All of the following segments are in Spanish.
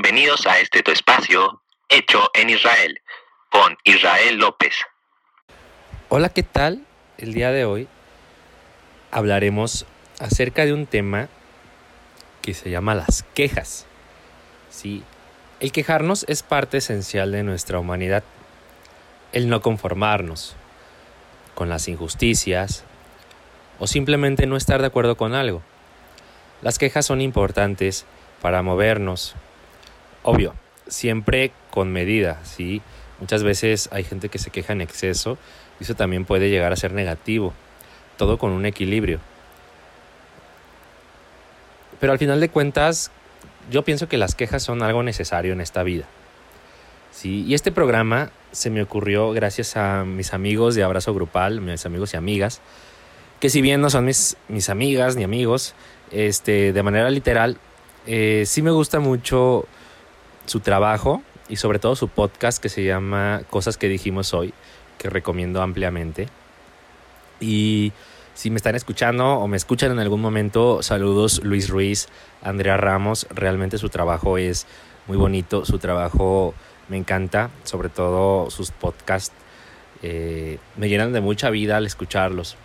Bienvenidos a este tu espacio, hecho en Israel, con Israel López. Hola, ¿qué tal? El día de hoy hablaremos acerca de un tema que se llama las quejas. Sí, el quejarnos es parte esencial de nuestra humanidad. El no conformarnos con las injusticias o simplemente no estar de acuerdo con algo. Las quejas son importantes para movernos. Obvio, siempre con medida, ¿sí? Muchas veces hay gente que se queja en exceso y eso también puede llegar a ser negativo. Todo con un equilibrio. Pero al final de cuentas, yo pienso que las quejas son algo necesario en esta vida. ¿sí? Y este programa se me ocurrió gracias a mis amigos de Abrazo Grupal, mis amigos y amigas, que si bien no son mis, mis amigas ni amigos, este, de manera literal, eh, sí me gusta mucho su trabajo y sobre todo su podcast que se llama Cosas que dijimos hoy, que recomiendo ampliamente. Y si me están escuchando o me escuchan en algún momento, saludos Luis Ruiz, Andrea Ramos, realmente su trabajo es muy bonito, su trabajo me encanta, sobre todo sus podcasts eh, me llenan de mucha vida al escucharlos.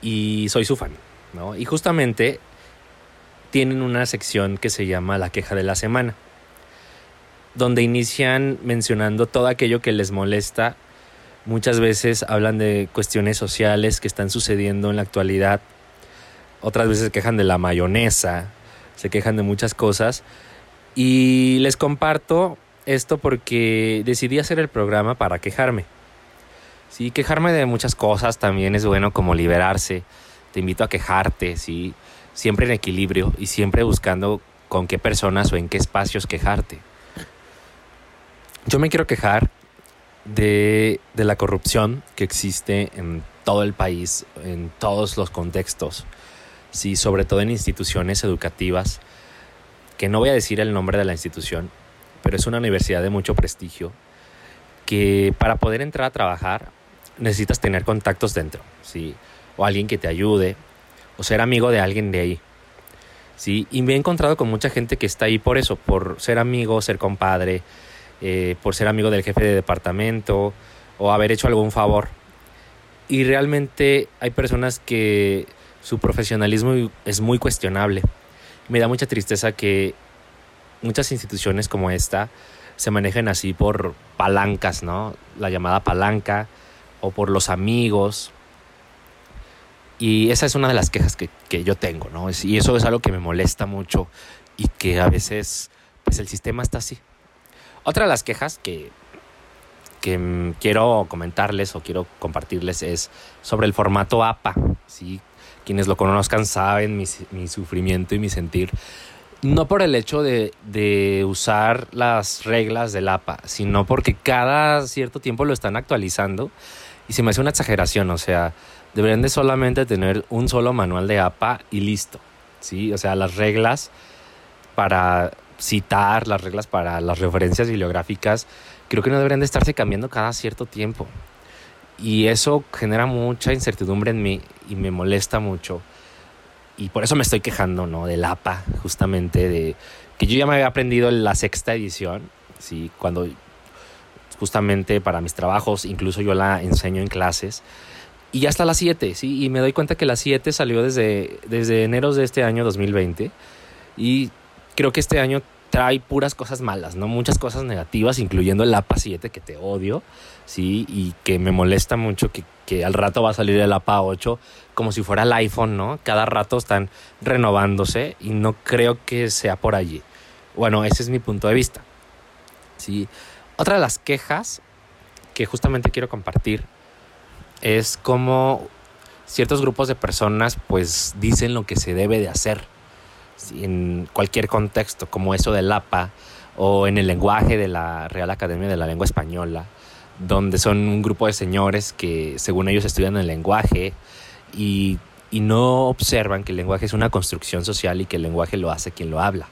Y soy su fan, ¿no? Y justamente tienen una sección que se llama La queja de la semana, donde inician mencionando todo aquello que les molesta. Muchas veces hablan de cuestiones sociales que están sucediendo en la actualidad. Otras veces se quejan de la mayonesa, se quejan de muchas cosas. Y les comparto esto porque decidí hacer el programa para quejarme. Sí, quejarme de muchas cosas también es bueno como liberarse. Te invito a quejarte, sí siempre en equilibrio y siempre buscando con qué personas o en qué espacios quejarte. Yo me quiero quejar de, de la corrupción que existe en todo el país, en todos los contextos, sí, sobre todo en instituciones educativas, que no voy a decir el nombre de la institución, pero es una universidad de mucho prestigio, que para poder entrar a trabajar necesitas tener contactos dentro, ¿sí? o alguien que te ayude, o ser amigo de alguien de ahí. ¿sí? Y me he encontrado con mucha gente que está ahí por eso, por ser amigo, ser compadre, eh, por ser amigo del jefe de departamento o haber hecho algún favor. Y realmente hay personas que su profesionalismo es muy cuestionable. Me da mucha tristeza que muchas instituciones como esta se manejen así por palancas, ¿no? La llamada palanca o por los amigos y esa es una de las quejas que, yo tengo, ¿no? Y eso es algo que me molesta mucho y que a veces, pues el sistema está así. Otra de las quejas que, que quiero comentarles o quiero compartirles es sobre el formato APA, ¿sí? Quienes lo conozcan saben mi, mi sufrimiento y mi sentir. No por el hecho de, de usar las reglas del APA, sino porque cada cierto tiempo lo están actualizando y se me hace una exageración, o sea, deberían de solamente tener un solo manual de APA y listo. ¿sí? O sea, las reglas para citar, las reglas para las referencias bibliográficas, creo que no deberían de estarse cambiando cada cierto tiempo. Y eso genera mucha incertidumbre en mí y me molesta mucho. Y por eso me estoy quejando, ¿no? Del APA, justamente, de que yo ya me había aprendido la sexta edición, ¿sí? Cuando justamente para mis trabajos, incluso yo la enseño en clases y ya está la 7, ¿sí? Y me doy cuenta que la 7 salió desde, desde enero de este año 2020. Y creo que este año trae puras cosas malas, ¿no? Muchas cosas negativas, incluyendo el APA 7, que te odio, ¿sí? Y que me molesta mucho que, que al rato va a salir el APA 8 como si fuera el iPhone, ¿no? Cada rato están renovándose y no creo que sea por allí. Bueno, ese es mi punto de vista. ¿sí? Otra de las quejas que justamente quiero compartir es como ciertos grupos de personas pues dicen lo que se debe de hacer en cualquier contexto, como eso del APA o en el lenguaje de la Real Academia de la Lengua Española, donde son un grupo de señores que según ellos estudian el lenguaje y, y no observan que el lenguaje es una construcción social y que el lenguaje lo hace quien lo habla.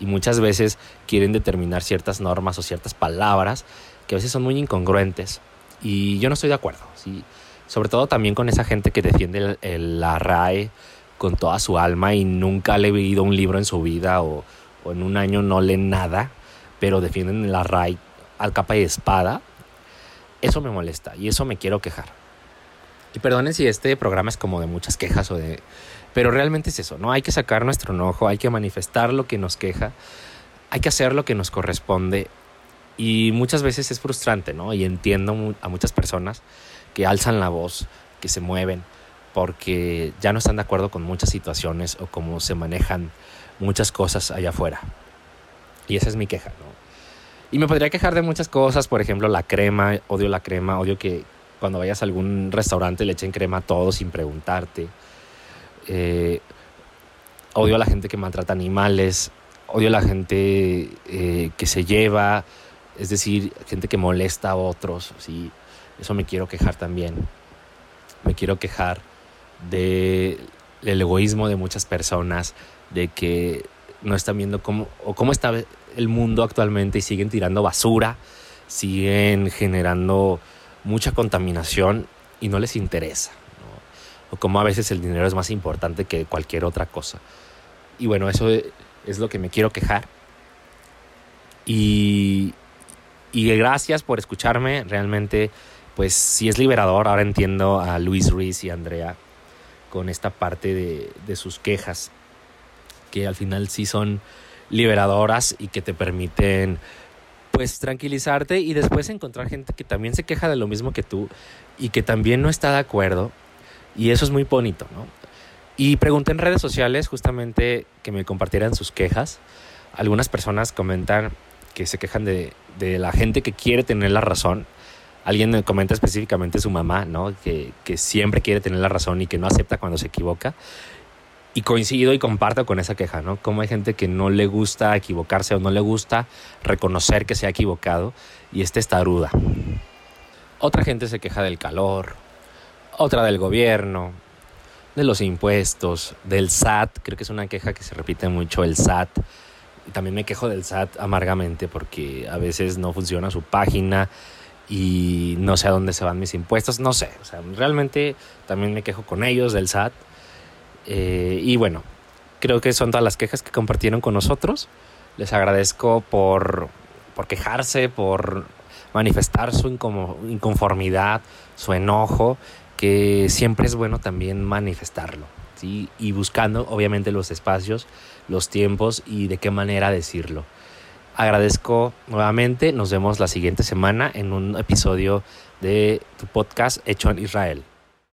Y muchas veces quieren determinar ciertas normas o ciertas palabras que a veces son muy incongruentes y yo no estoy de acuerdo, ¿sí? Sobre todo también con esa gente que defiende el, la RAE con toda su alma y nunca ha leído un libro en su vida o, en un año no leen nada, pero defienden la RAI al capa y espada, eso me molesta y eso me quiero quejar. Y perdonen si este programa es como de muchas quejas o de... Pero realmente es eso, ¿no? Hay que sacar nuestro enojo, hay que manifestar lo que nos queja, hay que hacer lo que nos corresponde. Y muchas veces es frustrante, ¿no? Y entiendo a muchas personas que alzan la voz, que se mueven, porque ya no están de acuerdo con muchas situaciones o cómo se manejan muchas cosas allá afuera. Y esa es mi queja, ¿no? Y me podría quejar de muchas cosas, por ejemplo, la crema, odio la crema, odio que cuando vayas a algún restaurante le echen crema a todo sin preguntarte. Eh, odio a la gente que maltrata animales, odio a la gente eh, que se lleva, es decir, gente que molesta a otros, ¿sí? Eso me quiero quejar también. Me quiero quejar del egoísmo de muchas personas, de que no están viendo cómo, o cómo está el mundo actualmente y siguen tirando basura, siguen generando mucha contaminación y no les interesa. O como a veces el dinero es más importante que cualquier otra cosa. Y bueno, eso es lo que me quiero quejar. Y, y gracias por escucharme. Realmente, pues sí es liberador. Ahora entiendo a Luis Ruiz y Andrea con esta parte de, de sus quejas, que al final sí son liberadoras y que te permiten pues tranquilizarte y después encontrar gente que también se queja de lo mismo que tú y que también no está de acuerdo y eso es muy bonito, ¿no? Y pregunté en redes sociales justamente que me compartieran sus quejas. Algunas personas comentan que se quejan de, de la gente que quiere tener la razón. Alguien me comenta específicamente su mamá, ¿no? Que, que siempre quiere tener la razón y que no acepta cuando se equivoca. Y coincido y comparto con esa queja, ¿no? Como hay gente que no le gusta equivocarse o no le gusta reconocer que se ha equivocado y este está ruda. Otra gente se queja del calor, otra del gobierno, de los impuestos, del SAT, creo que es una queja que se repite mucho, el SAT. También me quejo del SAT amargamente porque a veces no funciona su página y no sé a dónde se van mis impuestos, no sé, o realmente también me quejo con ellos del SAT eh, y bueno, creo que son todas las quejas que compartieron con nosotros. Les agradezco por, por quejarse, por manifestar su inconformidad, su enojo, que siempre es bueno también manifestarlo. Y buscando obviamente los espacios, los tiempos y de qué manera decirlo. Agradezco nuevamente, nos vemos la siguiente semana en un episodio de tu podcast hecho en Israel.